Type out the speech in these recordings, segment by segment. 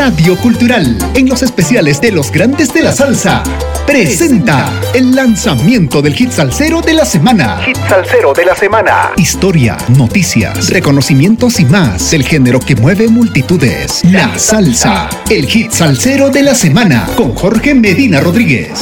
Radio Cultural, en los especiales de los grandes de la salsa, presenta el lanzamiento del hit salsero de la semana. Hit salsero de la semana. Historia, noticias, reconocimientos y más del género que mueve multitudes. La salsa, el hit salsero de la semana, con Jorge Medina Rodríguez.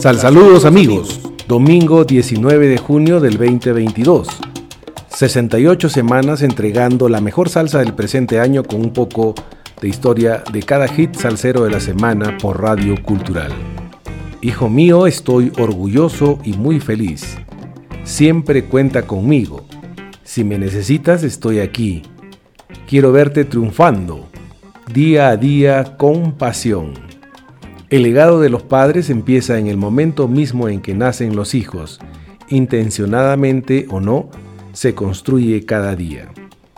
Sal saludos amigos, domingo 19 de junio del 2022. 68 semanas entregando la mejor salsa del presente año con un poco de historia de cada hit salsero de la semana por Radio Cultural. Hijo mío, estoy orgulloso y muy feliz. Siempre cuenta conmigo. Si me necesitas, estoy aquí. Quiero verte triunfando, día a día con pasión. El legado de los padres empieza en el momento mismo en que nacen los hijos. Intencionadamente o no, se construye cada día.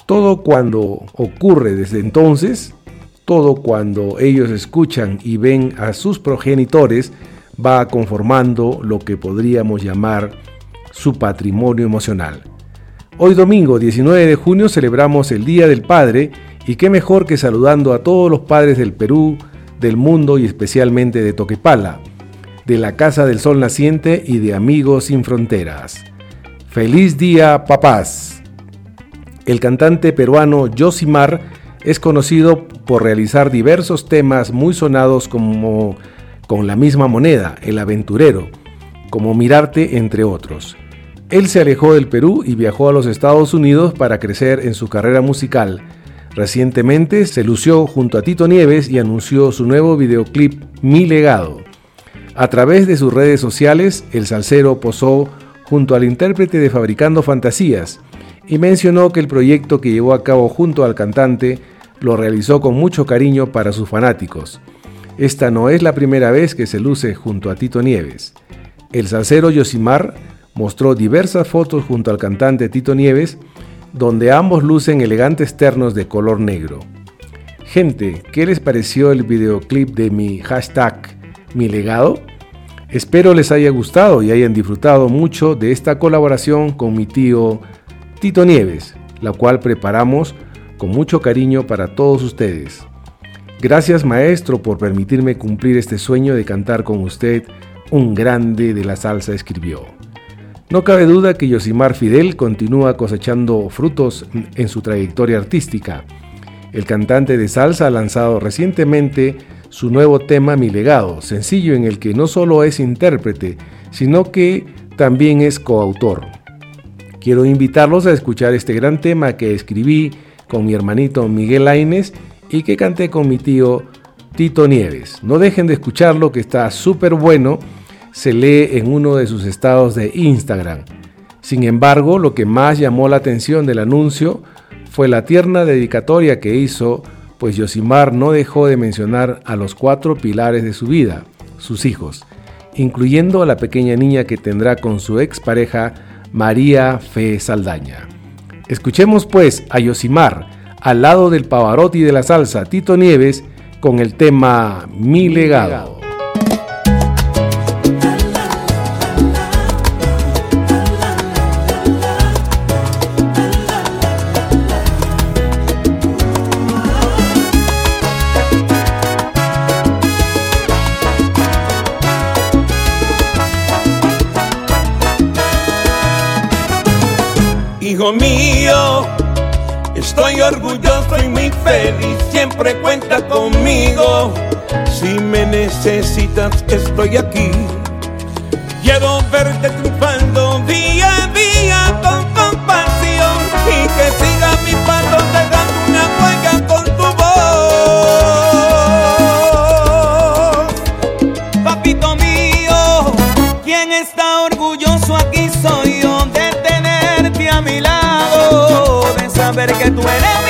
Todo cuando ocurre desde entonces, todo cuando ellos escuchan y ven a sus progenitores, va conformando lo que podríamos llamar su patrimonio emocional. Hoy domingo 19 de junio celebramos el Día del Padre y qué mejor que saludando a todos los padres del Perú, del mundo y especialmente de Toquepala, de la Casa del Sol Naciente y de Amigos Sin Fronteras. Feliz día, papás. El cantante peruano Josimar es conocido por realizar diversos temas muy sonados como Con la misma moneda, El aventurero, como Mirarte, entre otros. Él se alejó del Perú y viajó a los Estados Unidos para crecer en su carrera musical Recientemente se lució junto a Tito Nieves y anunció su nuevo videoclip Mi legado. A través de sus redes sociales, el salsero posó junto al intérprete de Fabricando Fantasías y mencionó que el proyecto que llevó a cabo junto al cantante lo realizó con mucho cariño para sus fanáticos. Esta no es la primera vez que se luce junto a Tito Nieves. El salsero Yosimar mostró diversas fotos junto al cantante Tito Nieves donde ambos lucen elegantes ternos de color negro. Gente, ¿qué les pareció el videoclip de mi hashtag Mi legado? Espero les haya gustado y hayan disfrutado mucho de esta colaboración con mi tío Tito Nieves, la cual preparamos con mucho cariño para todos ustedes. Gracias maestro por permitirme cumplir este sueño de cantar con usted, un grande de la salsa escribió. No cabe duda que Yosimar Fidel continúa cosechando frutos en su trayectoria artística. El cantante de salsa ha lanzado recientemente su nuevo tema Mi legado, sencillo en el que no solo es intérprete, sino que también es coautor. Quiero invitarlos a escuchar este gran tema que escribí con mi hermanito Miguel Aines y que canté con mi tío Tito Nieves. No dejen de escucharlo que está súper bueno se lee en uno de sus estados de Instagram. Sin embargo, lo que más llamó la atención del anuncio fue la tierna dedicatoria que hizo, pues Yosimar no dejó de mencionar a los cuatro pilares de su vida, sus hijos, incluyendo a la pequeña niña que tendrá con su expareja María Fe Saldaña. Escuchemos pues a Yosimar, al lado del Pavarotti de la salsa Tito Nieves, con el tema Mi legado. Estoy orgulloso y muy feliz, siempre cuenta conmigo. Si me necesitas, estoy aquí. Quiero verte triunfando saber que tú eres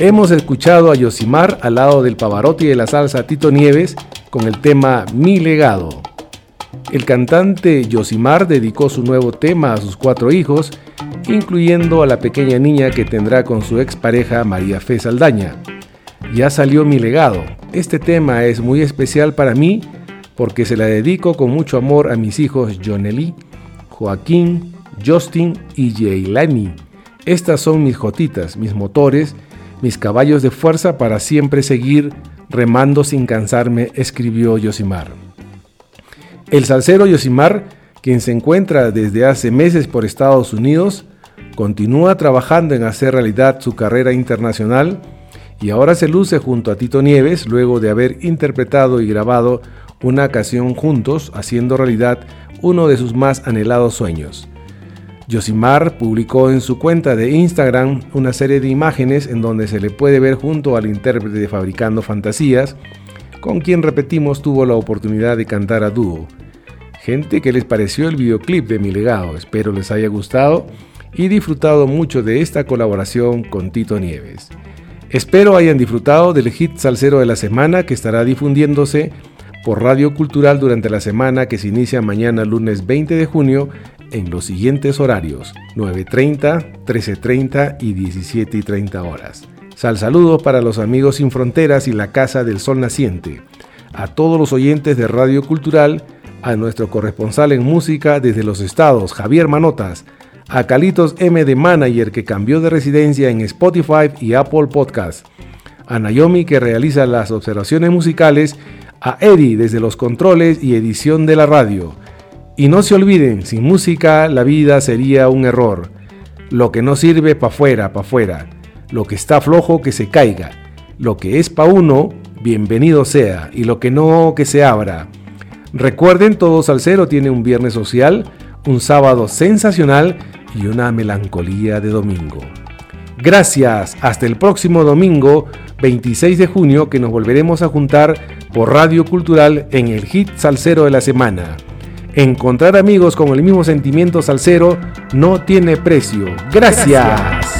Hemos escuchado a Yosimar al lado del Pavarotti de la salsa Tito Nieves con el tema Mi legado. El cantante Yosimar dedicó su nuevo tema a sus cuatro hijos, incluyendo a la pequeña niña que tendrá con su expareja María Fe Saldaña. Ya salió mi legado. Este tema es muy especial para mí porque se la dedico con mucho amor a mis hijos Jonely, Joaquín, Justin y Jailani. Estas son mis jotitas, mis motores, mis caballos de fuerza para siempre seguir remando sin cansarme, escribió Yosimar. El salsero Yosimar, quien se encuentra desde hace meses por Estados Unidos, continúa trabajando en hacer realidad su carrera internacional y ahora se luce junto a Tito Nieves luego de haber interpretado y grabado una canción juntos, haciendo realidad uno de sus más anhelados sueños. Yosimar publicó en su cuenta de Instagram una serie de imágenes en donde se le puede ver junto al intérprete de Fabricando Fantasías, con quien repetimos tuvo la oportunidad de cantar a dúo. Gente, ¿qué les pareció el videoclip de Mi Legado? Espero les haya gustado y disfrutado mucho de esta colaboración con Tito Nieves. Espero hayan disfrutado del hit salsero de la semana que estará difundiéndose por Radio Cultural durante la semana que se inicia mañana lunes 20 de junio en los siguientes horarios 9.30, 13.30 y 17.30 horas. Sal saludos para los amigos sin fronteras y la Casa del Sol Naciente, a todos los oyentes de Radio Cultural, a nuestro corresponsal en música desde los estados, Javier Manotas, a Calitos M de Manager que cambió de residencia en Spotify y Apple Podcast, a Naomi que realiza las observaciones musicales, a Eddie desde los controles y edición de la radio, y no se olviden, sin música la vida sería un error. Lo que no sirve pa' fuera, pa' fuera. Lo que está flojo que se caiga. Lo que es pa' uno, bienvenido sea. Y lo que no, que se abra. Recuerden, todo salsero tiene un viernes social, un sábado sensacional y una melancolía de domingo. Gracias, hasta el próximo domingo 26 de junio que nos volveremos a juntar por Radio Cultural en el hit salsero de la semana. Encontrar amigos con el mismo sentimiento salsero no tiene precio. Gracias.